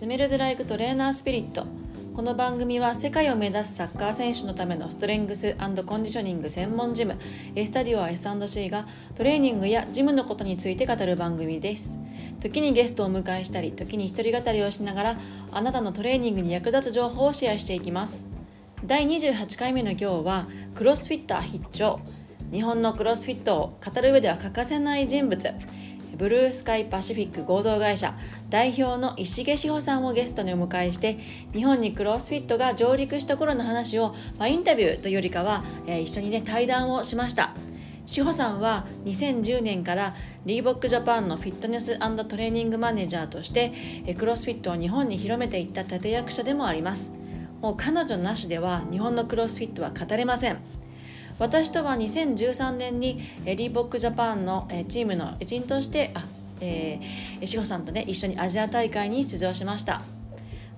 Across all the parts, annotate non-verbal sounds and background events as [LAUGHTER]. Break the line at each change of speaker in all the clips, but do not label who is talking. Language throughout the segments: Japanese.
スメルズ・ライク・トレーナー・スピリット。この番組は世界を目指すサッカー選手のためのストレングスコンディショニング専門ジム。エスタディオ S&C がトレーニングやジムのことについて語る番組です。時にゲストを迎えしたり時に一人語りをしながらあなたのトレーニングに役立つ情報をシェアしていきます。第28回目の今日はクロスフィッター必聴。日本のクロスフィットを語る上では欠かせない人物。ブルースカイパシフィック合同会社代表の石毛志保さんをゲストにお迎えして日本にクロスフィットが上陸した頃の話を、まあ、インタビューというよりかは、えー、一緒にね対談をしました。志保さんは2010年からリーボックジャパンのフィットネストレーニングマネージャーとしてクロスフィットを日本に広めていった立役者でもあります。もう彼女なしでは日本のクロスフィットは語れません。私とは2013年にリーボックジャパンのチームの一員としてあ、えー、志保さんとね一緒にアジア大会に出場しました。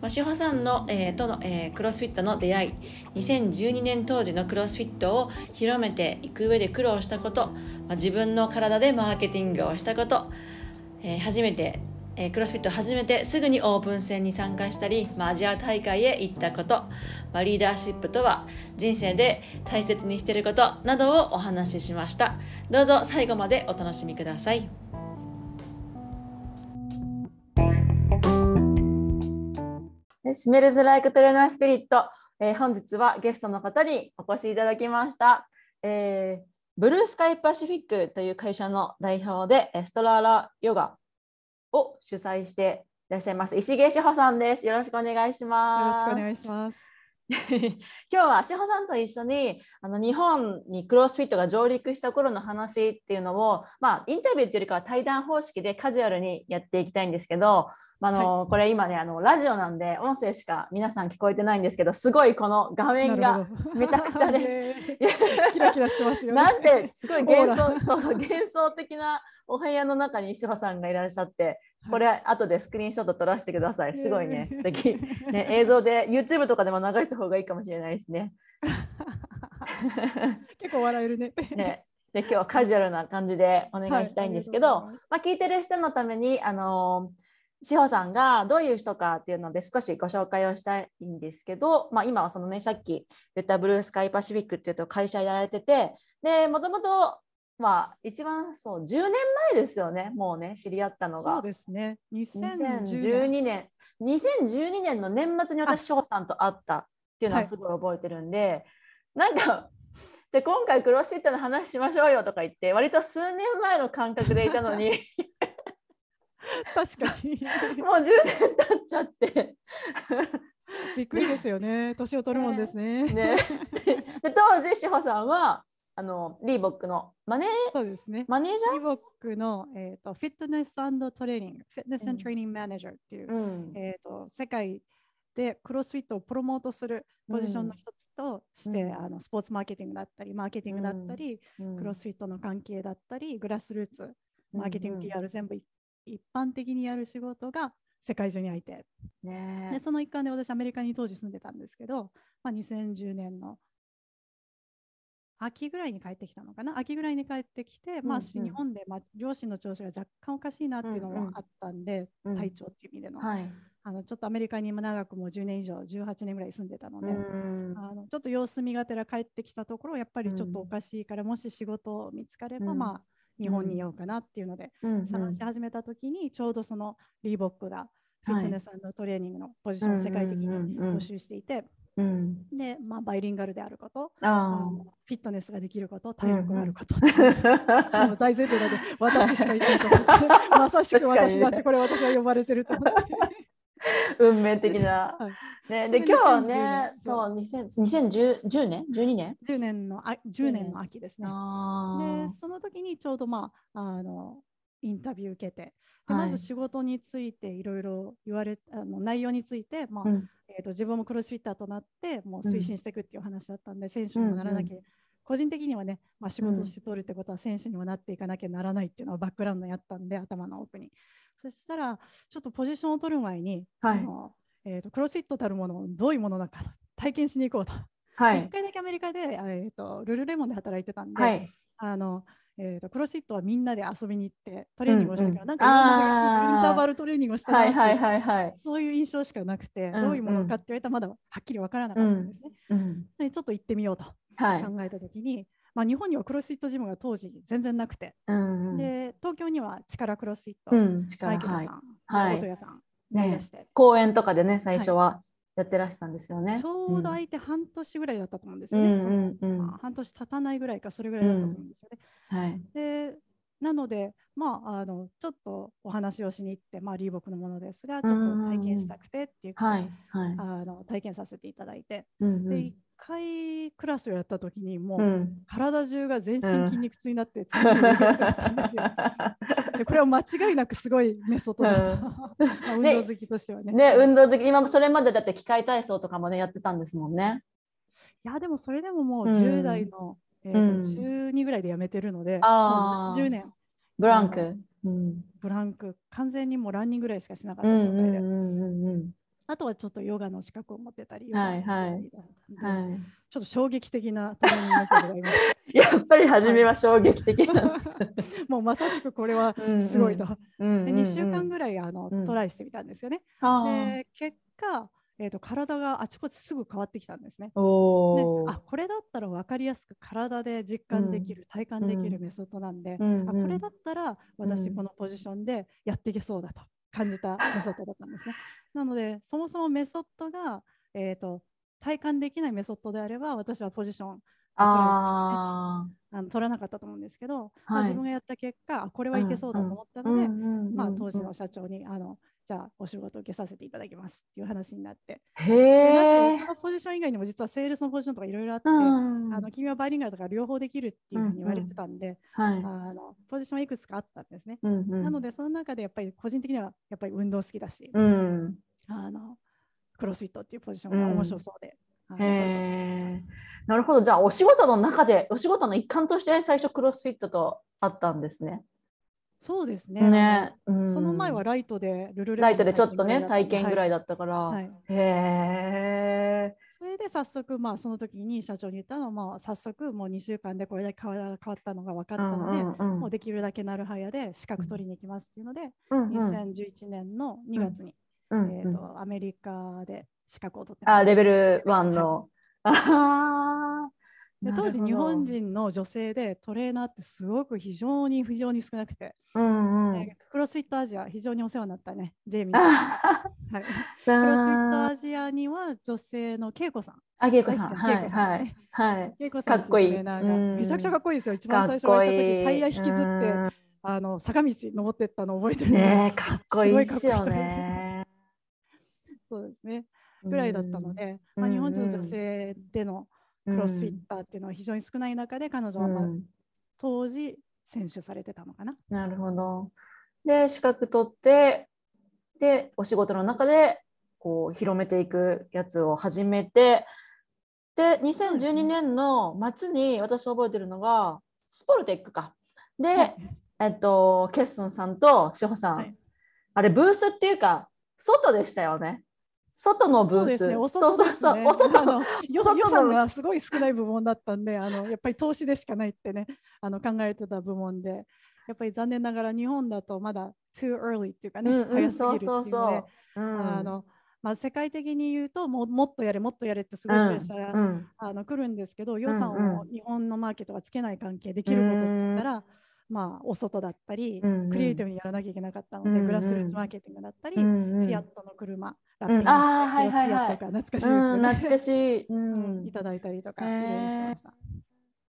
まあ、志保さんの、えー、との、えー、クロスフィットの出会い2012年当時のクロスフィットを広めていく上で苦労したこと、まあ、自分の体でマーケティングをしたこと、えー、初めてえー、クロスフィットを始めてすぐにオープン戦に参加したり、まあ、アジア大会へ行ったこと、まあ、リーダーシップとは人生で大切にしていることなどをお話ししました。どうぞ最後までお楽しみください。スメルズ・ライク・トレーナー・スピリット、えー、本日はゲストの方にお越しいただきました、えー、ブルースカイパシフィックという会社の代表でストラーラヨガを主催していらっしゃいます石毛志保さんです。よろしくお願いします。
よろしくお願いします。[LAUGHS]
今日は志保さんと一緒にあの日本にクロスフィットが上陸した頃の話っていうのを、まあ、インタビューっていうよりかは対談方式でカジュアルにやっていきたいんですけど、あの、はい、これ今ねあのラジオなんで音声しか皆さん聞こえてないんですけどすごいこの画面がめちゃくちゃで [LAUGHS] [LAUGHS]
キラキラしてますよ、
ね、なんてすごい幻想そうそう幻想的なお部屋の中に石破さんがいらっしゃってこれ後でスクリーンショット撮らせてください。すごいね。素敵。ね [LAUGHS] 映像で YouTube とかでも流した方がいいかもしれないですね。[LAUGHS]
結構笑えるね。
ね。で今日はカジュアルな感じでお願いしたいんですけど、はい、まあ、聞いてる人のためにあのー志保さんがどういう人かっていうので少しご紹介をしたいんですけど、まあ、今はそのねさっき言ったブルースカイパシフィックっていうと会社やられててでもともとまあ一番そう10年前ですよねもうね知り合ったのが
そうですね
2012年2012年の年末に私志保さんと会ったっていうのはすごい覚えてるんで、はい、なんかじゃあ今回クロスフィットの話しましょうよとか言って割と数年前の感覚でいたのに [LAUGHS]
確かに。
もう10年経っちゃって。
びっくりですよね。年を取るもんですね。ね
で当時志保さんはあのリーボックのマネー
そうですね。
マネージャー？
リーボックの、えーと、フィットネストレーニング、フィットネストレーニングマネージャーっていう、うん、えーと、世界でクロスフィットをプロモートするポジションの一つとして、うん、あのスポーツマーケティングだったり、マーケティングだったり、うん、クロスフィットの関係だったり、グラスルーツ、マーケティング PR 全部一般的にやる仕事が世界中にあいて、ね、でその一環で私アメリカに当時住んでたんですけど、まあ、2010年の秋ぐらいに帰ってきたのかな？秋ぐらいに帰ってきて、まあ、日本で、まあ、両親の調子が若干おかしいなっていうのもあったんで、うんうん、体調っていう意味でのはい、あのちょっとアメリカにも長くもう10年以上18年ぐらい住んでたので、うん、あのちょっと様子見がてら帰ってきたところやっぱりちょっとおかしいから、もし仕事見つかれば、まあ日本にいようかなっていうので、探し始めた時にちょうどそのリーボックがフィットネストレーニングのポジションを世界的に募集していて、うん、で、まあ、バイリンガルであること、あフィットネスができること、体力があること、[LAUGHS] うんうん、大前提なので、私しかいないと思って、[LAUGHS] まさしく私だって、これ私は呼ばれてると思って。
運命的な。はい、ね、で今日はね、そう2010年 ?12 年
?10 年のあ10年の秋ですね。でその時にちょうどまああのインタビュー受けて、でまず仕事についていろいろ言われあの内容について、まあ、うん、えーと、自分もクロスフィッターとなってもう推進していくっていう話だったんで、うん、選手にもならなきゃ、うんうん、個人的にはね、まあ、仕事として取るってことは選手にもなっていかなきゃならないっていうのはバックグラウンドにあったんで頭の奥に。そしたらちょっとポジションを取る前に、はい、そのえーと、クロスフィットたるものをどういうものなのか体験しに行こうと。はい、1回だけアメリカで、えーと、ルルレモンで働いてたんで、はい、あのえーと、クロスフィットはみんなで遊びに行ってトレーニングをしたから、うんうん、なんかインターバルトレーニングをしたなって、はいはいはい、そういう印象しかなくて、うんうん、どういうものかって言われたらまだはっきり分からなかったんですね。うんうん、でちょっと行ってみようと考えた時に、はい、まあ、日本にはクロスフィットジムが当時全然なくて、うんうん、で東京には力クロスフィット、うん、マイケルさん、はい、音屋さん
ね、公園とかでね最初はやってらしたんですよね。
ちょうど空いて半年ぐらいだったと思うんですよね。うんうんまあ、半年経たないぐらいかそれぐらいだったと思うんですよね。うん、はい、でなので、まあ、あのちょっとお話をしに行って、まあ、リーボックのものですがちょっと体験したくてっていうことで、はいはい、あの体験させていただいて、うんうん、で1回クラスをやった時にもう、うん、体中が全身筋肉痛になって、うん、で [LAUGHS] これは間違いなくすごいメソッドだった、うん、[LAUGHS] 運動好きとしてはね。
ね運動好き。今それまでだって機械体操とかもねやってたんですもんね。
いやでもそれでももう10代の、えーと、うん、12ぐらいで辞めてるので、あ10年。
ブランク、
うん、ブランク、完全にもうランニングぐらいしかしなかった状態で。あとはちょっとヨガの資格を持ってたり、はいはい、ちょっと衝撃的なトレーニングがいまし
やっぱり初めは衝撃的な
もうまさしくこれはすごいと。で2週間ぐらいあの、トライしてみたんですよね。で結果えーと、体があちこちすぐ変わってきたんですね。であこれだったら分かりやすく体で実感できる、うん、体感できるメソッドなんで、うん、あこれだったら私このポジションでやっていけそうだと感じたメソッドだったんですね。なのでそもそもメソッドが、えーと、体感できないメソッドであれば私はポジションああの取らなかったと思うんですけど、はい、まあ、自分がやった結果これはいけそうだと思ったので、まあ、当時の社長にあのじゃあお仕事受けさせていただきますっていう話になって。へえ。そのポジション以外にも実はセールスのポジションとかいろいろあって、うん、あの君はバイリンガルとか両方できるっていうふうに言われてたんで、うんうん、あのポジションはいくつかあったんですね。うんうん、なのでその中でやっぱり個人的にはやっぱり運動好きだし、うん、あのクロスフィットっていうポジションが面白そうで。
へなるほどじゃあお仕事の中でお仕事の一環として最初クロスフィットとあったんですね。
そうですね。ね、うん、その前はライトでルル
レライトでちょっとね体験ぐらいだったから。はい、へえ。
それで早速まあその時に社長に言ったのはまあ早速もう2週間でこれだけ変わったのが分かったので、うんうんうん、もうできるだけなるはやで資格取りに行きますっていうので、うんうん、2011年の2月に、うん。うん、えーと、アメリカで資格を取って
あレベル1の。は
いで当時日本人の女性でトレーナーってすごく非常に非常に少なくて、うんうん、クロスフィットアジア非常にお世話になったねジェイミー、はい、[LAUGHS] クロスフィットアジアには女性の恵子さん。
あ恵子さん。はいはい。はい。恵子さんかっこいい。
めちゃくちゃかっこいいですよ。一番最初お会いした時タイヤ引きずってあの坂道登ってったの覚えてる
ね [LAUGHS] かっこいいですよね。
そうですね。ぐらいだったので、まあ、日本人の女性での、クロスフィッターっていうのは非常に少ない中で、彼女は、まあ、当時選手されてたのかな。
なるほど。で資格取ってでお仕事の中でこう広めていくやつを始めてで2012年の末に私覚えてるのがスポルテックか。で、はい、えっとケッソンさんと志保さん、はい、あれブースっていうか外でしたよね。外のブース。そうね、お外
ですね。予算がすごい少ない部門だったんで、あのやっぱり投資でしかないってね、あの考えてた部門で、やっぱり残念ながら日本だとまだ too early っていうかね、うんうん、早すぎるっていうあのまあ、世界的に言うとももっとやれもっとやれってすごいプレッシャーが、うん、あの来るんですけど予算を日本のマーケットがつけない関係できることって言ったら、うんまあ、お外だったり、うんうん、クリエイティブにやらなきゃいけなかったので、うんうん、グラスルーツマーケティングだったり、うんうん、フィアットの車、ラッピングして、うん、はいはいはい、とか懐かしいですよね。
懐かしい、[LAUGHS] う
ん、いただいたりとか、いろいろしてました。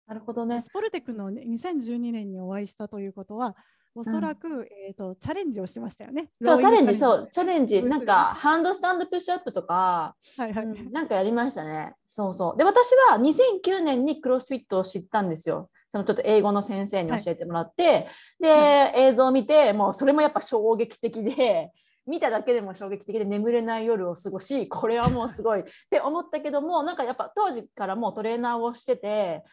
なるほどね。
スポルテックの2012年にお会いしたということは、おそらく、うん、えーと、チャレンジをしてましたよね。
そう、チャレンジ、そう、チャレンジ、なんか、ハンドスタンドプッシュアップとか、はいはい、うん、なんかやりましたね。そうそう。で、私は2009年にクロスフィットを知ったんですよ。そのちょっと英語の先生に教えてもらって、はい、で、映像を見て、もうそれもやっぱ衝撃的で、見ただけでも衝撃的で眠れない夜を過ごしこれはもうすごい [LAUGHS] って思ったけどもなんかやっぱ当時からもうトレーナーをしてて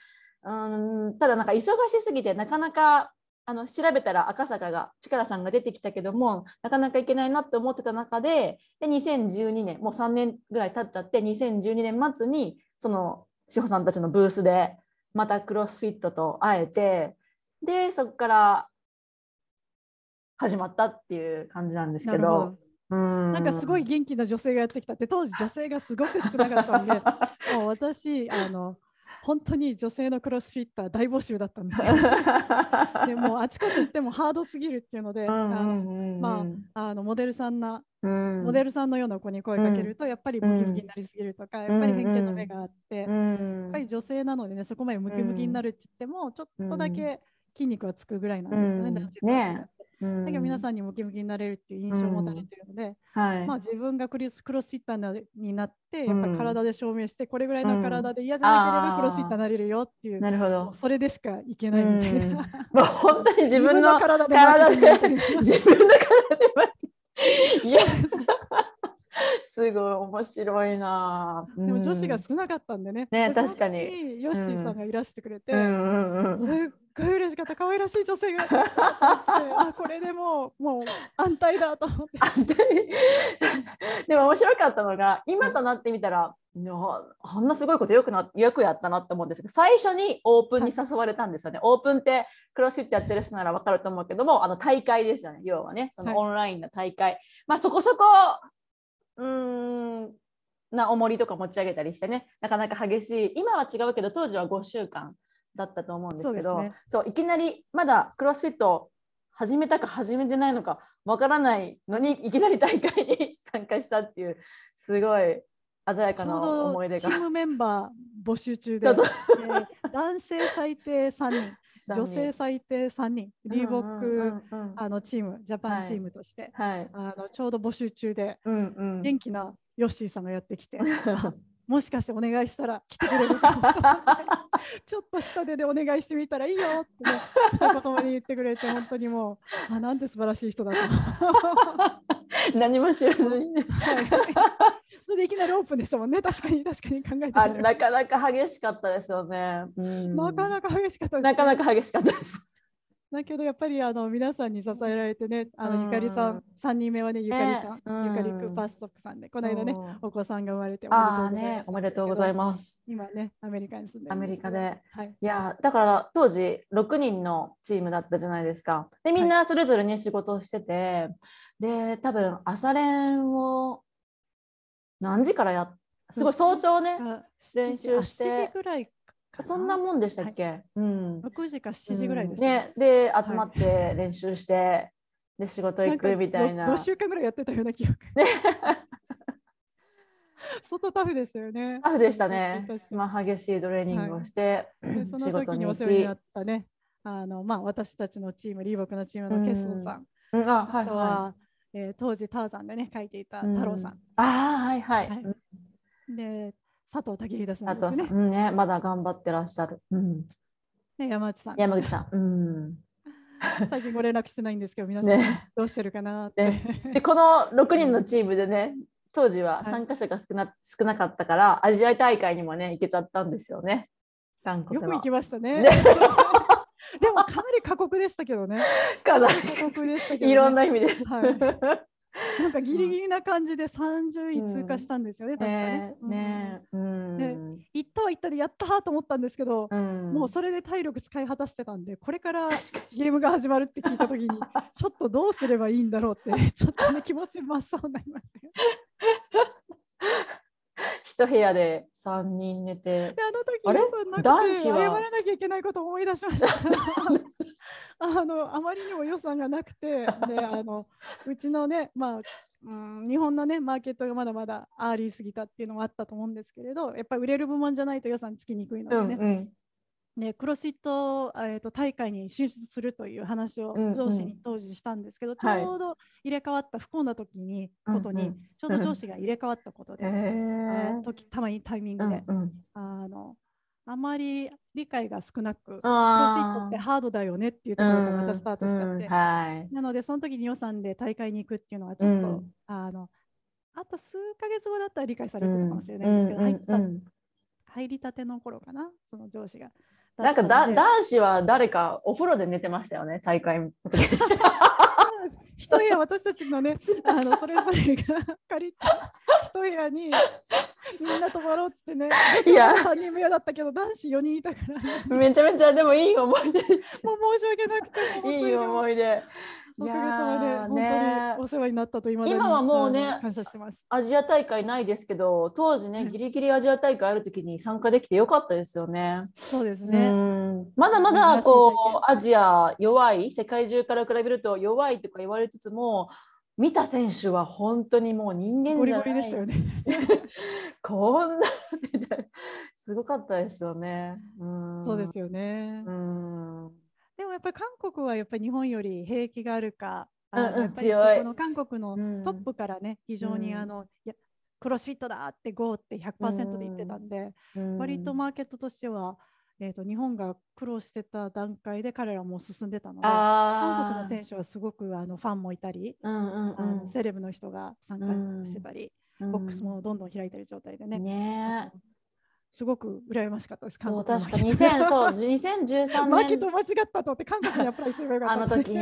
うんただなんか忙しすぎてなかなかあの調べたら赤坂が力さんが出てきたけどもなかなかいけないなって思ってた中でで2012年もう3年ぐらい経っちゃって2012年末にその志保さんたちのブースでまたクロスフィットと会えてでそこから始まったっていう感じなんですけど。
うん。なんかすごい元気な女性がやってきたって。当時女性がすごく少なかったんで [LAUGHS] もう私あの本当に女性のクロスフィッター大募集だったんですよ。[LAUGHS] でもあちこち行ってもハードすぎるっていうので、あのまああのモデルさんな、うん、モデルさんのような子に声かけると、やっぱりムキムキになりすぎるとか、やっぱり偏見の目があって、やっぱり女性なのでねそこまでムキムキになるって言ってもちょっとだけ筋肉はつくぐらいなんですよね。ねだけど皆さんにムキムキになれるっていう印象を持たれてるので、はい。まあ、自分がクリスクロスフィッターになってやっぱ体で証明して、これぐらいの体で嫌じゃなければクロスフィッターになれるよっていう、
なるほど。
それでしかいけないみたいな。
もう本当に自分の体で自分の体でいやすごい面白いな。[LAUGHS]
でも女子が少なかったんでね。
ね確かに。
ヨッシーさんがいらしてくれて、すっごい嬉しかった。可愛らしい女性が [LAUGHS] あこれでもうもう安泰だと思って。[LAUGHS]
でも面白かったのが今となってみたら。あんなすごいことよくなよくやったなって思うんですけど最初にオープンに誘われたんですよね、はい、オープンってクロスフィットやってる人なら分かると思うけどもあの大会ですよね要はねそのオンラインの大会、はい、まあそこそこうんな重りとか持ち上げたりしてね。なかなか激しい。今は違うけど当時は5週間だったと思うんですけどそう、ね、いきなりまだクロスフィット始めたか始めてないのかわからないのにいきなり大会に参加したっていうすごい鮮やかな思い出が。
チームメンバー募集中で。そうそう、えー、男性最低3人女性最低3人。リーボック、あのチームジャパンチームとして、はい、あのちょうど募集中で、うんうん、元気なヨッシーさんがやってきて。[LAUGHS] もしかしてお願いしたら来てくれる [LAUGHS] ちょっと下手でお願いしてみたらいいよってね一言まで言ってくれて本当にもうあなんて素晴らしい人だと。[LAUGHS]
何も知らずに、
はいそれでいきなりオープンですもんね。確かに確かに考えて
あなかなか激しかったですよね、
うん、なかなか激しかったです、
ね、なかなか激しかったです。
だけどやっぱりあの皆さんに支えられてね、あのゆかりさん、3人目はね、ゆかりさん、ゆかりクーパーストップさんで、この間ね、お子さんが生まれて
おめでとうございます。
今ね、アメリカに住んで
アメリカで。はい、いや、だから当時6人のチームだったじゃないですか。で、みんなそれぞれね、仕事をしてて、で、多分朝練を何時からや [LAUGHS] すごい早朝ね。練習して。
7時ぐら。い
そんなもんでしたっけ、はい、
うん、6時か7時ぐらいです
ね。で集まって練習して、はい、で仕事行くみたいな。
な 5, 週間ぐらいやってたような記憶。ね [LAUGHS] 外タフでしたよね。
タフでしたね。まあ激しいトレーニングをして、
はい、その時にお世話になったね、あのまあ私たちのチームリーボクのチームのケスンさん、うん、あはいはい。えー、当時ターザンでね書いていた太郎さん。うん、
あはいはい。はい、
で佐藤武秀さんですね。
うん、ねまだ頑張ってらっしゃる。うん、
ね山内さん。
山口さん。うん [LAUGHS]
最近ご連絡してないんですけど、皆さんどうしてるかなって。ね、
でこの6人のチームでね、当時は参加者が少なはい、少なかったから、アジア大会にもね、行けちゃったんですよね。
よく行きましたね。ねでもかなり過酷でしたけどね。[LAUGHS]
かなり過酷でしたけど、ね、いろんな意味で。はい、
なんかギリギリな感じで30位通過したんですよね、うん、確かね。ねうん、で行ったは行ったでやったと思ったんですけど、うん、もうそれで体力使い果たしてたんでこれからゲームが始まるって聞いた時に [LAUGHS] ちょっとどうすればいいんだろうってちょっとね気持ち真っ青になりましたよ。
一部屋で3人寝て。
あの時あれ？男子は？謝らなきゃいけないことを思い出しました。[LAUGHS] あのあまりにも予算がなくてで [LAUGHS] あのうちのね、まあうん、日本のねマーケットがまだまだアーリーすぎたっていうのもあったと思うんですけれどやっぱり売れる部門じゃないと予算つきにくいのでね、うんうんね、クロスフィット、えーと、大会に進出するという話を上司に当時したんですけど、うんうん、ちょうど入れ替わった不幸な時に、はい、ことに、ちょうど上司が入れ替わったことで、うん時たまにタイミングで、うんうん、あのあまり理解が少なくクロスフィットってハードだよねっていうところからまたスタートしちゃって、はい、なのでその時に予算で大会に行くっていうのはちょっと、あのあと数ヶ月後だったら理解されてるかもしれないんですけど、入った入りたての頃かなその上司が。
なんかだ男子は誰かお風呂で寝てましたよね大会の時。[LAUGHS]
一部屋私たちのね [LAUGHS] あのそれぞれが借りた一部屋にみんな泊まろうっつってねいや。3人目だったけど男子4人いたか
ら、めちゃめちゃでもいい思い出。[LAUGHS] もう
申し訳なくて
いい思い出
おかげさまで本当にお世話になったと今
今はもうね
感謝してます
アジア大会ないですけど当時ねギリギリアジア大会ある時に参加できてよかったですよね。
そうですね
まだまだこうアジア弱い世界中から比べると弱いとか言われつつも見た選手は本当にもう人間じゃない。ゴリゴリでしたよね。[LAUGHS] こんなすごかったですよね。
うそうですよね。うんでもやっぱり韓国はやっぱり日本より兵役があるか、あのやっぱりその韓国のトップからね、非常にあの、やクロスフィットだってゴーって100%で言ってたんで、割とマーケットとしては、えーと、日本が苦労してた段階で彼らも進んでたので韓国の選手はすごくあのファンもいたり、うんうんうん、あのセレブの人が参加してたり、うん、ボックスもどんどん開いてる状態でね。
ね
すごく羨ましかったです。
そう確か2000そう2013年。マ
ーケット間違ったとって韓国にアプライすればよかった。
あの時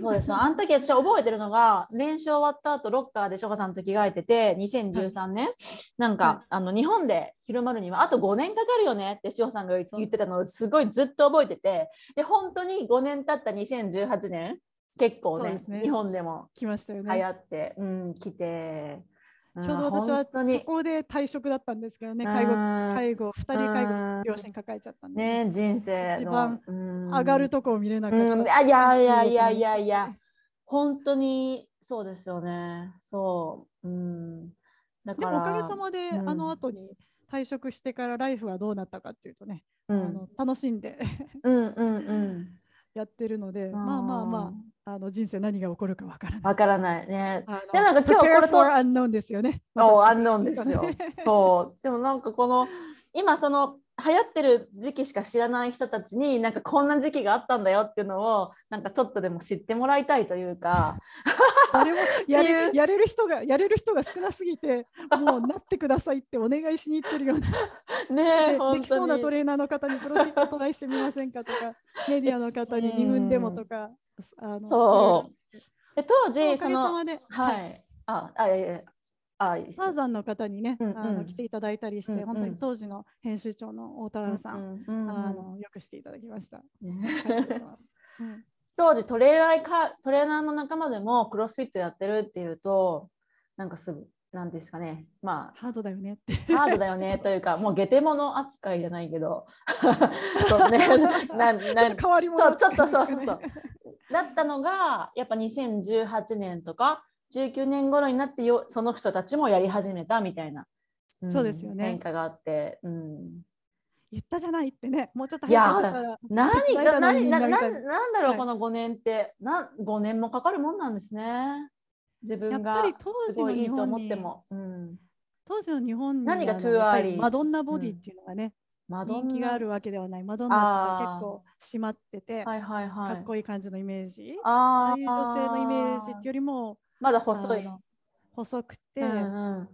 そうです。あの時私覚えてるのが [LAUGHS] 練習終わった後ロッカーでショカさんと着替えてて2013年、はい、なんか、はい、あの日本で広まるにはあと5年かかるよねって塩さんが言ってたのをすごいずっと覚えててで本当に5年経った2018年結構ね、ね、日本でも
来ましたよ
ね流行って、うん、来て。
ちょうど私はそこで退職だったんですけどね、介護、介護、2人介護、両親抱えちゃったんで、
ね、人生
一番上がるとこを見れなかった。
あいやいやいやいやいや、本当にそうですよね。そう。うん、
だからでもおかげさまで、あの後に退職してからライフはどうなったかっていうとね、あの楽しんでうんうんうん。[LAUGHS] やってるので、まあまあまあ、あの人生何が起こるかわからない。
わからないね。でもなんか今日これ
と。アンノンですよね。
そう、アンノンですよ。そう。でもなんかこの、今その流行ってる時期しか知らない人たちになんかこんな時期があったんだよっていうのをなんかちょっとでも知ってもらいたいというか
誰も [LAUGHS] やれやれる人がやれる人が少なすぎてもうなってくださいってお願いしに行ってるようなねできそうなトレーナーの方にプロジェクトトライしてみませんかとかメディアの方に2分でもとか、
あのそう。で当時そのはい、はい、ああいやいや
あサーザンの方にね、うんうん、あの来ていただいたりして、うんうん、本当に当時の編集長の大田原さん、うんうん、あのよくしていただきました。[LAUGHS]
当時トレーナーかトレーナーの仲間でもクロスフィットやってるっていうとなんかすぐなんですかね。ま
あ。ハードだよねって。
ハードだよねというかもうゲテモノ扱いじゃないけど。[LAUGHS] そうね。
ななちょっと変わり
も、ね、ちょっとそうそうそうだったのがやっぱ2018年とか19年頃になってよその人たちもやり始めたみたいな、
うん、そうですよね。
変化があって、うん、
言ったじゃないってねもうちょっと
いや何が何なななんだろう、はい、この5年って。な5年もかかるもんなんですね。自分がすごいいいと思っても、うん、
当時の日本に
何が too early。
マドンナボディっていうのがね、マドン人気があるわけではない。マドンナって結構締まってて、はいはいはい、かっこいい感じのイメージ。ああいう女性のイメージってよりも、
まだ細い。
細くて、うんうん、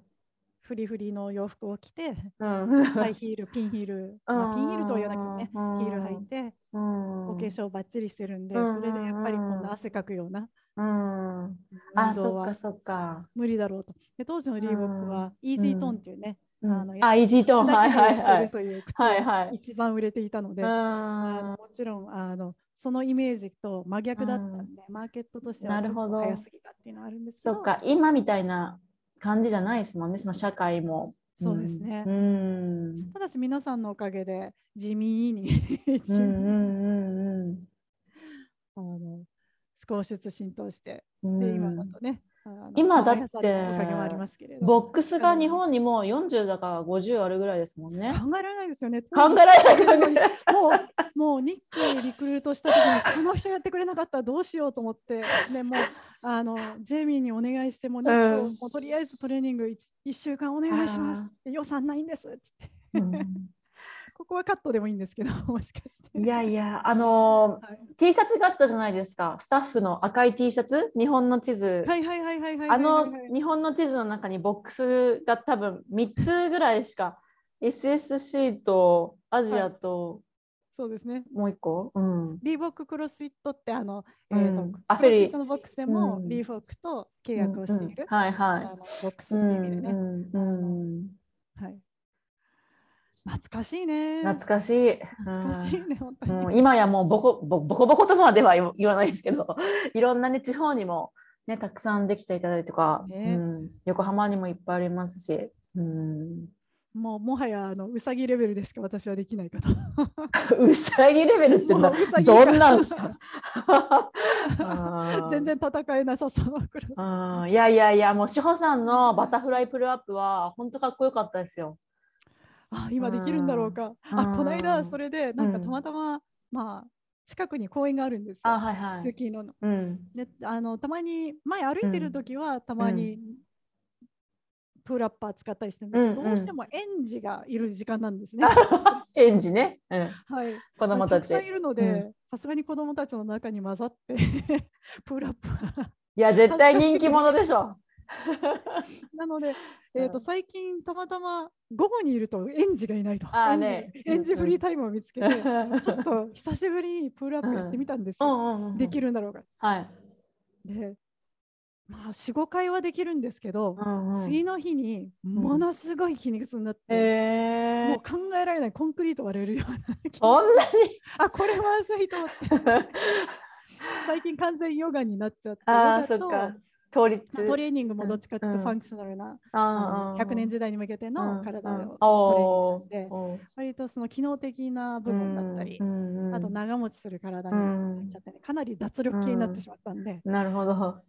フリフリの洋服を着て、うん、ハイヒール、[LAUGHS] ピンヒール、まあ、ピンヒールとは言わなくてね、ヒール履いて、お化粧ばっちりしてるんで、それでやっぱりこん。な汗かくような。うん、
あそっかそっか。
無理だろうとで当時のリーボックはイージートーンっていうね、
あのあイージートーンはいはいはい。
という靴が一番売れていたので、あのもちろんあのそのイメージと真逆だったんで、マーケットとしてはちょっと早すぎたっていうのはあるんです
けど。そっか今みたいな感じじゃないですもんねその社会も。
そうですね、うん、ただし皆さんのおかげで地味に地味にあの少しずつ浸透して、で今だとね
今だってボックスが日本にも40だか50あるぐらいですもんね。
考えられないですよね。
考えられない。
もうもう日記リクルートした時にこの人やってくれなかったらどうしようと思ってでもあのジェイミーにお願いしても,、ね、うん、もうとりあえずトレーニング 1, 1週間お願いします予算ないんですって言って。うんここはカットでもいいんですけど、[LAUGHS] もしかして。
いやいや、あのーはい、T シャツがあったじゃないですか、スタッフの赤い T シャツ、日本の地図。
はいはいはいはいはい。
あの日本の地図の中にボックスが多分3つぐらいしか、SSC とアジアと
そうですね。
もう一個、うん、
リーボッククロスフィットってあの、えーと、うん、アフェリのボックスでも、リーボックと契約をしている、
はいはい、あの
ボックスっていう意味でね。はい。懐かしいね。
懐かしい。
懐かしいね、本当
に。今やもうボコボコボコとまでは言わないですけど、[LAUGHS] いろんなね地方にもねたくさんできていただいてとか、ねうん、横浜にもいっぱいありますし、うん、
もうもはやあのうさぎレベルでしか私はできないかと。[LAUGHS]
うさぎレベルってどんなんですか？[LAUGHS]
全然戦えなさそうなク
ラス。いやいやいやもう志保さんのバタフライプルアップは本当かっこよかったですよ。
あ今できるんだろうか。あこの間それでなんかたまたま、まあ近くに公園があるんですよ。あはいはい、の、うん、であのたまに前歩いてる時はたまにプーラッパー使ったりしてるんですけど、うんうん、どうしても園児がいる時間なんですね。
園児ね、うん、
はい、
子供たち。
たくさんいるので、さすがに子供たちの中に混ざって [LAUGHS] プーラッパー。
いや、絶対人気者でしょ。[LAUGHS]
なので、えーと、最近たまたま午後にいると園児がいないと。
あね、
園児フリータイムを見つけて、[LAUGHS] ちょっと久しぶりにプールアップやってみたんです。よ。できるんだろうか。
はい。
でまあ、45回はできるんですけど、うんうん、次の日にものすごい筋肉痛になって、うん、もう考えられないコンクリート割れるような
そんなに？[LAUGHS]
あこれまずいと思って。[LAUGHS] 最近完全ヨガになっちゃって
あそっか
トレーニングもどっちかっていうとファンクショナルな、うん、あ100年時代に向けての体をトレーニングして、割とその機能的な部分だったり、あと長持ちする体になっちゃって、ね、かなり脱力系になってしまったんで、
なるほど。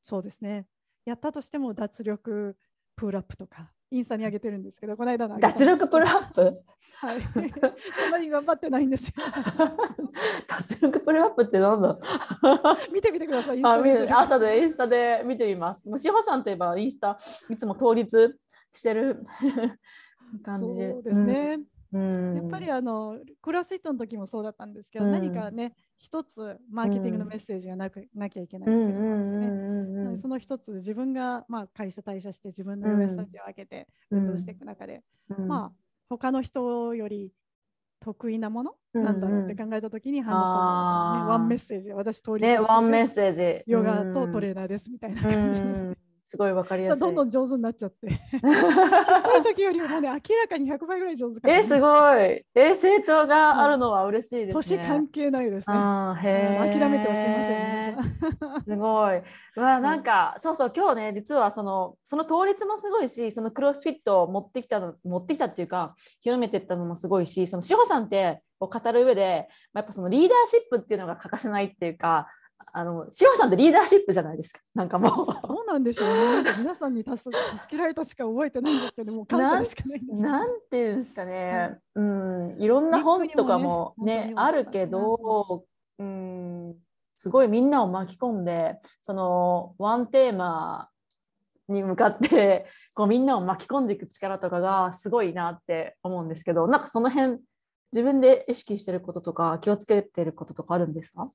そうですね。やったとしても脱力プールアップとかインスタに上げてるんですけど、この間の
脱力プールアップ？
はい。[LAUGHS] そんなに頑張ってないんですよ。[LAUGHS]
脱力プールアップってなんだ？[LAUGHS]
見てみてください。
あ、見て、後でインスタで見てみます。もしほさんといえばインスタいつも倒立してる感じで。
そうですね。うんやっぱりあのクロスフィットの時もそうだったんですけど、うん、何かね一つマーケティングのメッセージがなく、なきゃいけないわけですね。その一つ自分が、まあ、会社退社して自分のヨガスタジオを開けて運動していく中で、まあ他の人より得意なものなんだろうって考えた時に話したね。ワンメッセージ私通り
ね、ワンメッセージ。
ヨガとトレーナーですみたいな感じ
すごいわかりやすい。
どんどん上手になっちゃって。[LAUGHS] ちっちゃい時よりもね、明らかに100倍ぐらい上手か
え、すごい。え、成長があるのは嬉しいです
ね。年関係ないですね。へ諦めておき
ません。[LAUGHS] すごい。わ、なんか、そうそう、今日ね、実はその、その倒立もすごいし、そのクロスフィットを持ってきたの、持ってきたっていうか、広めていったのもすごいし、その志保さんってを語る上で、やっぱそのリーダーシップっていうのが欠かせないっていうか、あの志保さんってリーダーシップじゃないですか。なんかもう。
そうなんでしょうね。皆さんに助けられたしか覚えてないんですけども、感謝でしかない。[LAUGHS]
なんていうんですかね。うん、うん、いろんな本とかもね、ねあるけど、うん、すごいみんなを巻き込んで、そのワンテーマに向かってこうみんなを巻き込んでいく力とかがすごいなって思うんですけど、なんかその辺自分で意識してることとか気をつけてることとかあるんですか？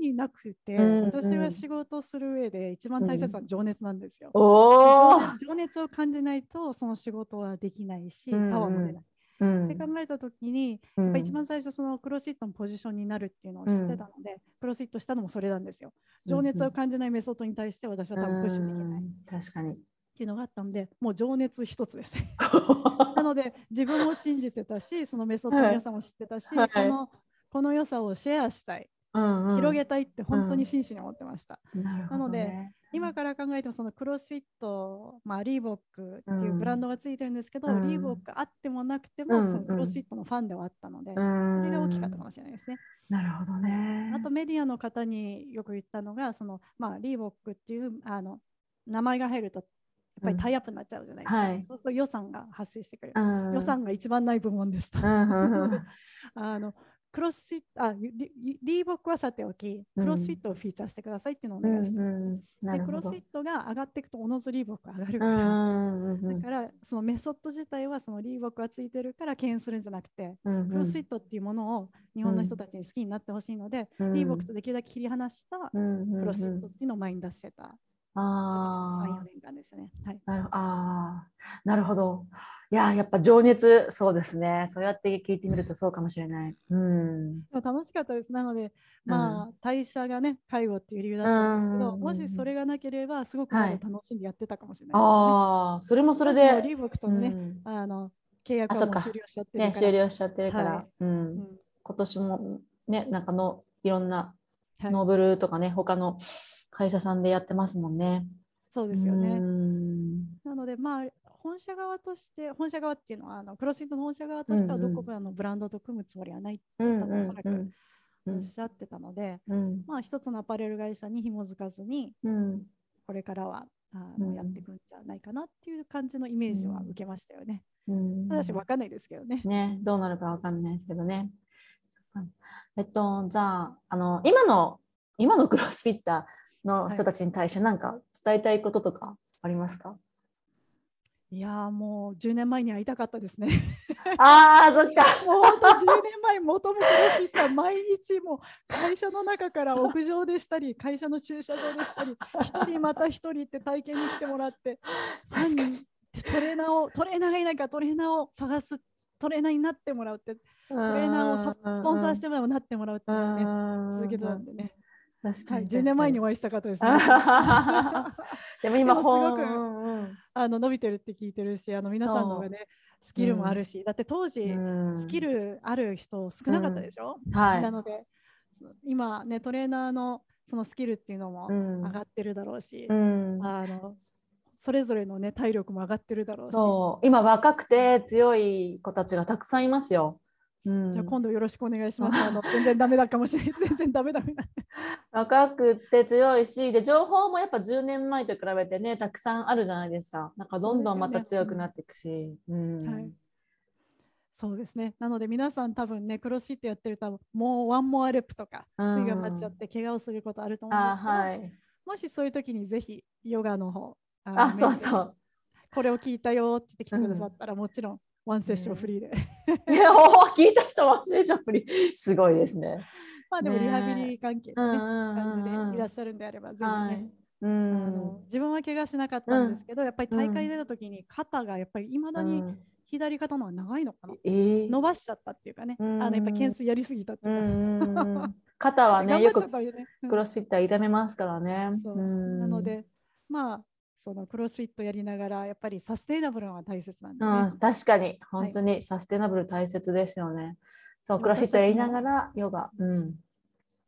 になくて、うんうん、私は仕事する上で一番大切な情熱なんですよ。
うん、
情熱を感じないとその仕事はできないし、パワーも出ない。うん、って考えた時に、やっぱ一番最初そのクロスフィットのポジションになるっていうのを知ってたので、うん、クロスフィットしたのもそれなんですよ。情熱を感じないメソッドに対して私は多分プッシュできない。
確かに。
っていうのがあったんでもう情熱一つです。[LAUGHS] なので自分も信じてたしそのメソッドの良さも知ってたし、はい、このこの良さをシェアしたいうんうん、広げたいって本当に真摯に思ってました。
うんなね、
なので今から考えてもそのクロスフィット、まあ、リーボックっていうブランドがついてるんですけど、うん、リーボックあってもなくても、そのクロスフィットのファンではあったので、それが大きかったかもしれないですね。
なるほどね。
あとメディアの方によく言ったのがその、まあ、リーボックっていうあの名前が入るとやっぱりタイアップになっちゃうじゃないですか、うんはい、そうすると予算が発生してくる、予算が一番ない部門ですと。[LAUGHS] あのクロスフィットあリリーボックはさておき、クロスフィットをフィーチャーしてくださいっていうのをお願いします。うんうん、でクロスフィットが上がっていくとおのずリーボック上がるから、だからそのメソッド自体はそのリーボックがついてるから敬遠するんじゃなくて、うんうん、クロスフィットっていうものを日本の人たちに好きになってほしいので、うん、リーボックとできるだけ切り離したクロスフィットっていうのを前に出してた。あ3、4年間ですね。はい、
なるあなるほど。いややっぱ情熱そうですね。そうやって聞いてみるとそうかもしれない、うん、
楽しかったです。なのでまあ、うん、代謝がね介護っていう理由だったんですけど、もしそれがなければすごく楽しんでやってたかもしれないね、はい、あ
あそれもそれで
リーボックとのね、あの契約は終了しちゃってる
から。ね終了しちゃってるから、はい、うん。今年もねなんかのいろんなノーブルとかね、はい、他の会社さんでやってますもんね。
そうですよね。なのでまあ本社側として本社側っていうのはあのクロスフィットの本社側としてはどこかのブランドと組むつもりはないって多分おそらくおっしゃってたので、うん、まあ一つのアパレル会社に紐づかずに、うん、これからはあの、やっていくんじゃないかなっていう感じのイメージは受けましたよね。うん、私分かんないですけどね。
ねどうなるか分かんないですけどね。えっとじゃああの今の今のクロスフィッターの人たちに対して何か伝えたいこととかありますか、は
い、いやもう10年前に会いたかったですね。
ああ、そっか。[LAUGHS]
もう本当10年前、もともとロシ毎日も会社の中から屋上でしたり、[LAUGHS] 会社の駐車場でしたり、一人また一人って体験に来てもらって、
確かに
トレーナーを、トレーナーがいないからトレーナーを探す、トレーナーになってもらうって、トレーナーをスポンサーしてもらうなってもらうってね、続けてたんでね。確かに、はい、10年前に。お会いした方です、ね、[LAUGHS]
でも今
すごく、あの伸びてるって聞いてるしあの皆さんのがねスキルもあるし、うん、だって当時、スキルある人少なかったでしょ、うん、はい、なので今ねトレーナーのそのスキルっていうのも上がってるだろうし、あのそれぞれのね体力も上がってるだろうし。
そう。今若くて強い子たちがたくさんいますよ。
うん、じゃあ今度よろしくお願いします。[LAUGHS] あの全然ダメだかもしれない。[LAUGHS] 全然ダメダメ [LAUGHS]
若くて強いし、で情報もやっぱ10年前と比べてね、たくさんあるじゃないですか。なんかどんどんまた強くなっていくし。うん、はい。
そうですね。なので皆さん多分ね、クロスフィットやってるともう one more rep とか、水が張っちゃって怪我をすることあると思うんですけど、はい、もしそういう時にぜひヨガの方、
あそうそう。
これを聞いたよって言ってきてくださったら、もちろん one session free で。
いや、お聞いた人 one session free。すごいですね。
まあでもリハビリ関係のね、感じでいらっしゃるんであれば、ぜひね。はいうん、あの自分は怪我しなかったんですけど、うん、やっぱり大会出た時に肩がやっぱりいまだに左肩のは長いのかな、えー、伸ばしちゃったっていうかね、うん、あのやっぱ懸垂やりすぎたっていうか、
肩はね [LAUGHS] よくクロスフィッター痛めますからね。
なのでまあそのクロスフィットやりながらやっぱりサステイナブルが大切なんで、ね、うん、
確かに。本当にサステイナブル大切ですよね。はい、そうクロスフィットやりながらヨガ、うん、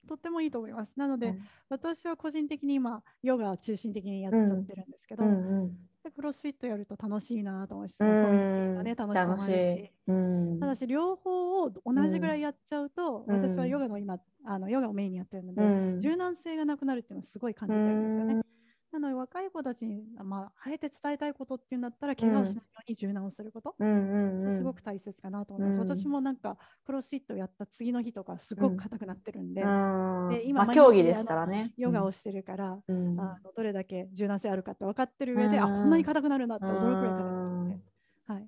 とってもいいと思います。なので、うん、私は個人的に今ヨガを中心的にやっちゃってるんですけど、うんうん。うん、でクロスフィットやると楽しいなと思うし、コミュニティがね楽しさもあるし、ただし両方を同じぐらいやっちゃうと、私はヨガの今あのヨガをメインにやってるので、柔軟性がなくなるっていうのをすごい感じてるんですよね。なので若い子たちに、まあ、あえて伝えたいことっていうんだったら怪我をしないように柔軟をすること、うんすごく大切かなと思います、うん、私もなんかクロスフィットやった次の日とかすごく硬くなってるんでうん、
で今、まあ、競技ですからね
ヨガをしてるから、うん、あのどれだけ柔軟性あるかって分かってる上で、あこんなに硬くなるんだって驚くぐらい硬くなって、はい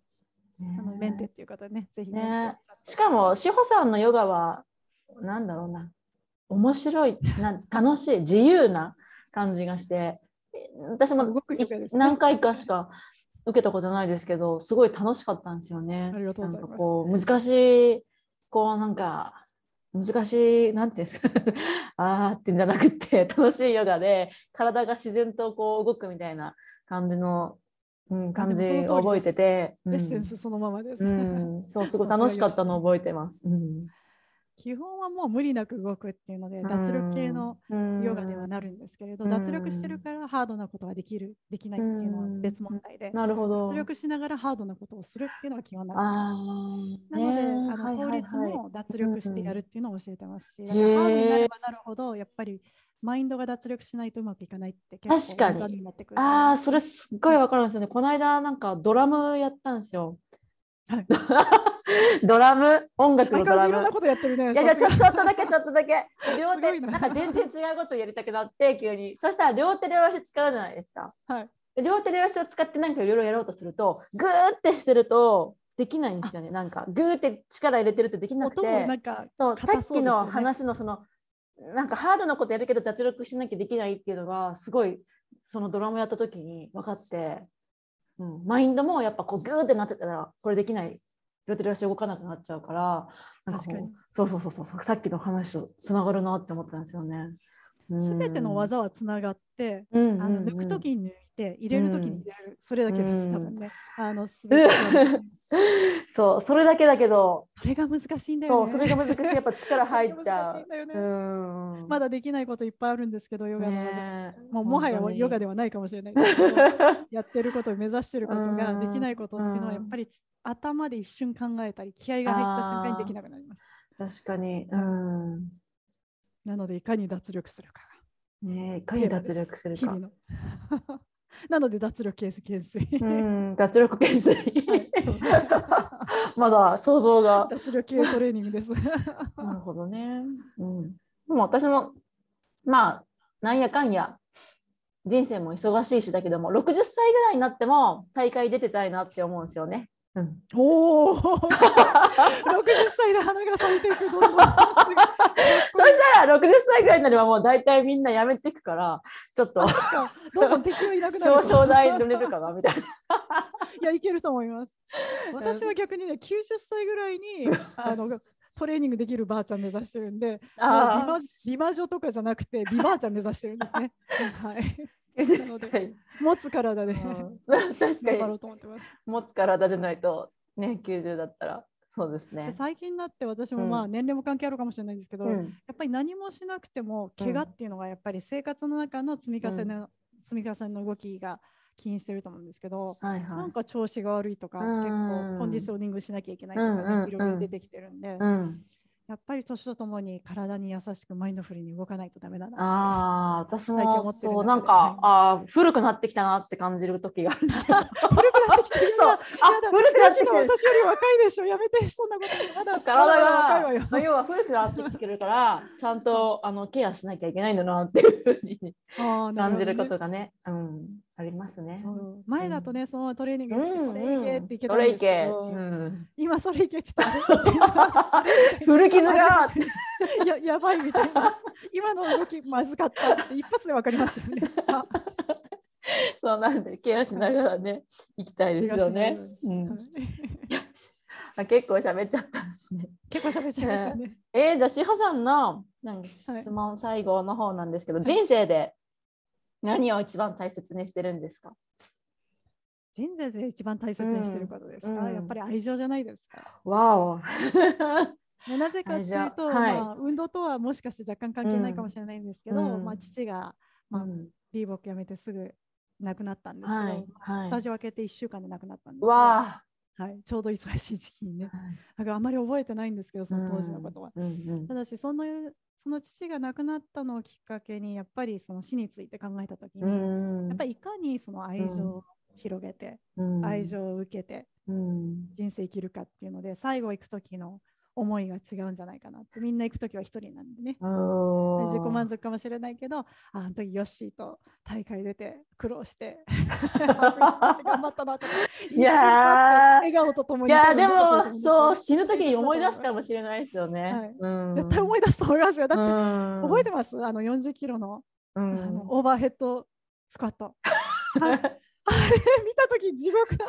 あのメンテっていう方ねぜひね、
ね、しかも志保さんのヨガはなんだろうな面白いな楽しい自由な感じがして私も何回かしか受けたことないですけどすごい楽しかったんですよね。
ありがとうございます。
こう難しいこうなんか難しいなんていうんですか。[LAUGHS] あーってんじゃなくて楽しいヨガで体が自然とこう動くみたいな感じの、うん、感じを覚えてて、
エッセンスそのままです、
うん、そうすごい楽しかったのを覚えてます。うん
基本はもう無理なく動くっていうので、脱力系のヨガではなるんですけれど、脱力してるからハードなことができる、できないっていうのは別問題で、
なるほど。
脱力しながらハードなことをするっていうのが基本なんです。なので、あの法律も脱力してやるっていうのを教えてますし、ハードになればなるほど、やっぱりマインドが脱力しないとうまくいかないって
結構確かにああそれすっごいわかるんですよね。この間なんかドラムやったんですよはい、[LAUGHS] ドラム？音楽のドラム。いろんなことやってるね。いやいやちょ [LAUGHS] ちょっとだけちょっとだけ両手なんか全然違うことやりたくなって急にそしたら両手両足使うじゃないですか。はい。両手両足を使ってなんかいろいろやろうとするとグーってしてるとできないんですよね。なんかグーって力入れてるとできなくて。なんかそうさっきの話のそのなんかハードなことやるけど脱力しなきゃできないっていうのがすごいそのドラムやった時に分かってうん、マインドもやっぱこうグーってなってたらこれできない。両手両足動かなくなっちゃうからなんかこうそうそうそうそうさっきの話とつながるなって思ったんですよね。
すべての技はつながって、うん、あの抜く時にて入れる時に入れる、うん、それだけです、多分ね。あの
そう [LAUGHS] それだけだけど [LAUGHS]
それが難しいんだよ
ね。そうそれが難しいやっぱ力入っちゃう。ね、
うんまだできないこといっぱいあるんですけどヨガの技、ね、もうもはやヨガではないかもしれないけど [LAUGHS] やってることを目指してることができないことっていうのはやっぱり頭で一瞬考えたり気合が入った瞬間にできなくなります。
確かに。うん
なのでいかに脱力するか
が。ねいかに脱力するか。
なので脱力懸垂。
うん、脱力懸垂。まだ想像が。
脱力系トレーニングです。な
るほどね。うん。でも私もまあなんやかんや人生も忙しいしだけども60歳ぐらいになっても大会出てたいなって思うんですよね。
うん、おお60 [LAUGHS] 歳で花が咲いていくそした
ら60歳ぐらいになればもう大体みんなやめていくからちょっと。
どんどん敵はいなくなる。
表彰台乗れるかなみたいな。[LAUGHS] い
やいけると思います。私は逆にね90歳ぐらいにあのトレーニングできるばあちゃん目指してるんで美魔女とかじゃなくて美ばあちゃん目指してるんですね。[LAUGHS] はい。持つ体で、うん、[LAUGHS]
確かに。持つ体じゃないとね90だったら。そうですね。
最近になって私もまあ年齢も関係あるかもしれないんですけど、うん、やっぱり何もしなくても怪我っていうのがやっぱり生活の中の積み重ねの、積み重ねの動きが気にしてると思うんですけど、はいはい、なんか調子が悪いとか、結構コンディショニングしなきゃいけないとかね、いろいろ出てきてるんで、やっぱり年とともに体に優しくマインドフルに動かないとダメだな
ああ、私もそうなんか、はい、あ古くなってきたなって感じる時があるんですよ。古くなってきてそう。あ
古くなってきて私より若いでしょ。やめてそんなことまだ体
が若いわよ。要は古くなってきてるから [LAUGHS] ちゃんとあのケアしなきゃいけないんだなっていうふうに感じることがね。うんありますね。
前だとね、そのトレーニング、それいけっていけたんですけど、今それいけちょっ
と古傷が [LAUGHS]
ややばいみたいな。今の動きまずかったって一発でわかりますよね。[LAUGHS]
そうなんでケアしながらね行きたいですよね。あ結構喋っちゃったんですね。
結構喋っちゃいましたね。
えー、じゃあ志保さんのなんか質問最後の方なんですけど、人生で何を一番大切にしてるんですか？
人生で一番大切にしてることですか、うん、やっぱり愛情じゃないですか。
わお。[LAUGHS]
なぜかというと、はい、まあ、運動とはもしかして若干関係ないかもしれないんですけど、うん、まあ、父が、まあ、リーボック辞めてすぐ亡くなったんですけど、はい。はい、スタジオ開けて1週間で亡くなったんですはい、[LAUGHS] ちょうど忙しい時期にね、だからあまり覚えてないんですけどその当時のことは。うんうん。うん、ただしそのその父が亡くなったのをきっかけにやっぱりその死について考えた時に、やっぱりいかにその愛情を広げて、愛情を受けて、人生生きるかっていうので最後行く時の思いが違うんじゃないかなって。みんな行く時は一人なんでね。自己満足かもしれないけどああの時ヨッシーと大会出て苦労して [LAUGHS] 頑張ったなとかいや笑顔とともに
いやでもそう死ぬ時に思い出すかもしれないですよね、はい。うん、
絶対思い出すと思いますよ。だって覚えてます？あの40キロの,、うん、あのオーバーヘッドスクワット [LAUGHS] あれ見た時地獄だ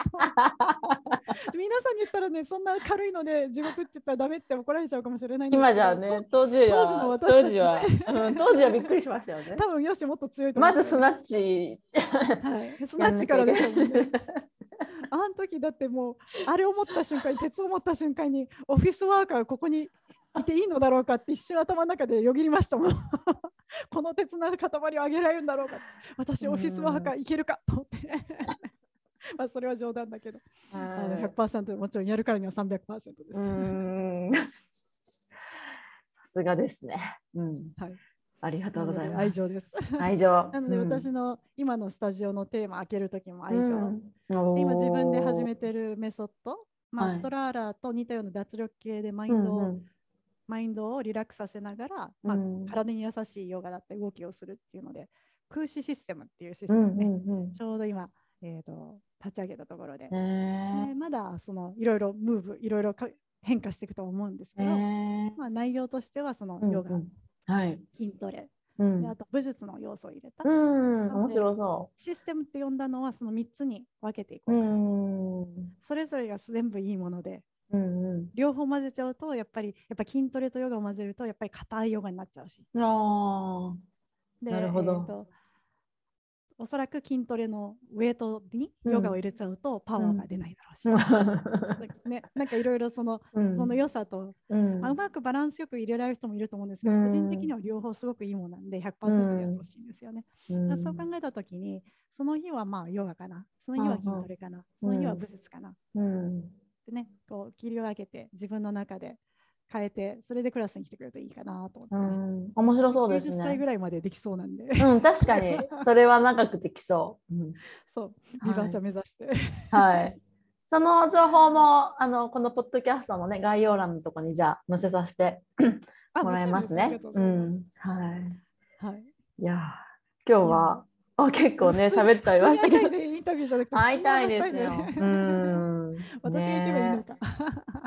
皆さんに言ったらねそんな軽いので地獄って言ったらダメって怒られちゃうかもしれない
今じゃね当時は当時は、うん、[LAUGHS] 当時はびっくりしましたよね。
多分よしもっと強い
まずスナッチ、
はい、スナッチからですもんね。あの時だってもうあれを持った瞬間に鉄を持った瞬間にオフィスワーカーここにいていいのだろうかって一瞬頭の中でよぎりましたもん [LAUGHS] この鉄の塊を上げられるんだろうか私オフィスワーカーいけるかと思って [LAUGHS] まあそれは冗談だけど、あの100%もちろんやるからには300%です。[LAUGHS]
さすがですね。うん、はい。ありがとうございます。
愛情です。
愛情。
なので、私の今のスタジオのテーマ開ける時も愛情。うん、今自分で始めてるメソッド、まあ、ストラーラーと似たような脱力系でマインドを、マインドをリラックスさせながら、まあ、体に優しいヨガだったり動きをするっていうので空視システムっていうシステムね、うんちょうど今、えーと、立ち上げたところで、えー、まだそのいろいろムーブいろいろ変化していくと思うんですけど、えー、まあ、内容としてはそのヨガ、うん。うんはい、筋トレ。うん、であと武術の要素を入れた。う
ん、面白そ
う。システムって呼んだのはその3つに分けていこうかうそれぞれが全部いいもので、うんうん、両方混ぜちゃうとやっぱりやっぱ筋トレとヨガを混ぜるとやっぱり硬いヨガになっちゃうし。あ
なるほど。えーと
おそらく筋トレのウェイトにヨガを入れちゃうとパワーが出ないだろうし、うん、[LAUGHS] ね、なんかいろいろその,、その良さと、うん、うまくバランスよく入れられる人もいると思うんですけど、個人的には両方すごくいいものなんで100%でやってほしいんですよね。そう考えた時にその日はまあヨガかな。その日は筋トレかな、その日は武術かな。でねこう切り分けて自分の中で変えてそれでクラスに来てくれるといいかなと思って、ね、うん
面白そうですね。
90歳ぐらいまでできそうなんで。
うん確かにそれは長くできそう。うん、
そうビバーチャ目指して。
はい。その情報もあのこのポッドキャストのね概要欄のところにじゃあ載せさせてもらいますね。うん、はい。はい。いや今日はあ結構ね喋っちゃいましたけど。会いたいですよ。うん。私が行けばいいのか。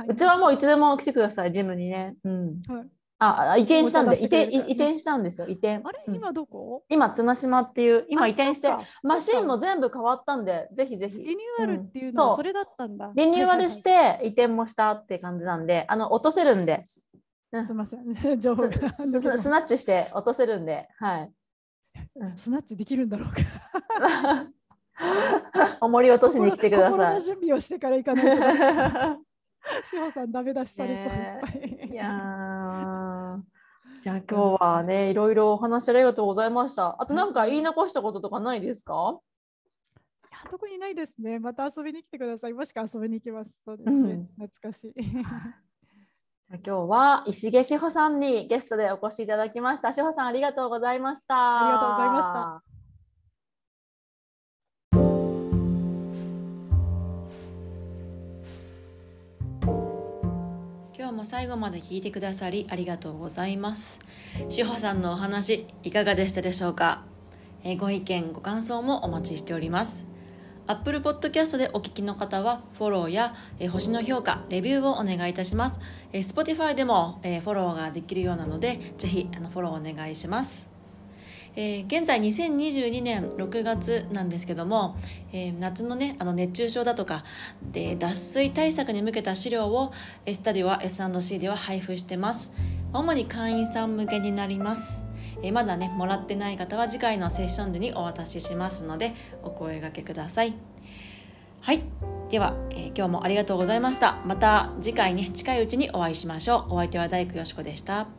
うちはもういつでも来てください、ジムにね。うん。はい。あ、移転したんで、移転、移転したんですよ、移転。
あれ、今どこ？
今、綱島っていう、今移転して、マシンも全部変わったんで、ぜひぜひ。
リニューアルっていうのはそれだったんだ。
リニューアルして、移転もしたって感じなんで、あの、落とせるんで。す
みません、[LAUGHS] 情報が。
スナッチして落とせるんで、はい。
スナッチできるんだろうか。[LAUGHS] [LAUGHS]
重り落としに来てくださ
い。準備をしてから行かないと。[LAUGHS] 志保さんダメ出しされそう、
いや [LAUGHS] じゃあ今日はねいろいろお話ありがとうございました。あとなんか言い残したこととかないですか？
いや特にないですね。また遊びに来てください。もしくは遊びに行きます。そうですね。うん、懐かしい。
今日は石毛志保さんにゲストでお越しいただきました。志保さんありがとうございました。
ありがとうございました。
も最後まで聞いてくださりありがとうございます。志保さんのお話いかがでしたでしょうか、えご意見、ご感想もお待ちしております。Apple Podcast でお聞きの方はフォローや、え星の評価、レビューをお願いいたします。え Spotify でも、えフォローができるようなので、ぜひあのフォローお願いします。えー、現在2022年6月なんですけども、えー、夏のねあの熱中症だとかで脱水対策に向けた資料をスタディは S&C では配布してます。主に会員さん向けになります。えー、まだねもらってない方は次回のセッションでにお渡ししますのでお声掛けください。はい。では、えー、今日もありがとうございました。また次回ね近いうちにお会いしましょう。お相手は大工よしこでした。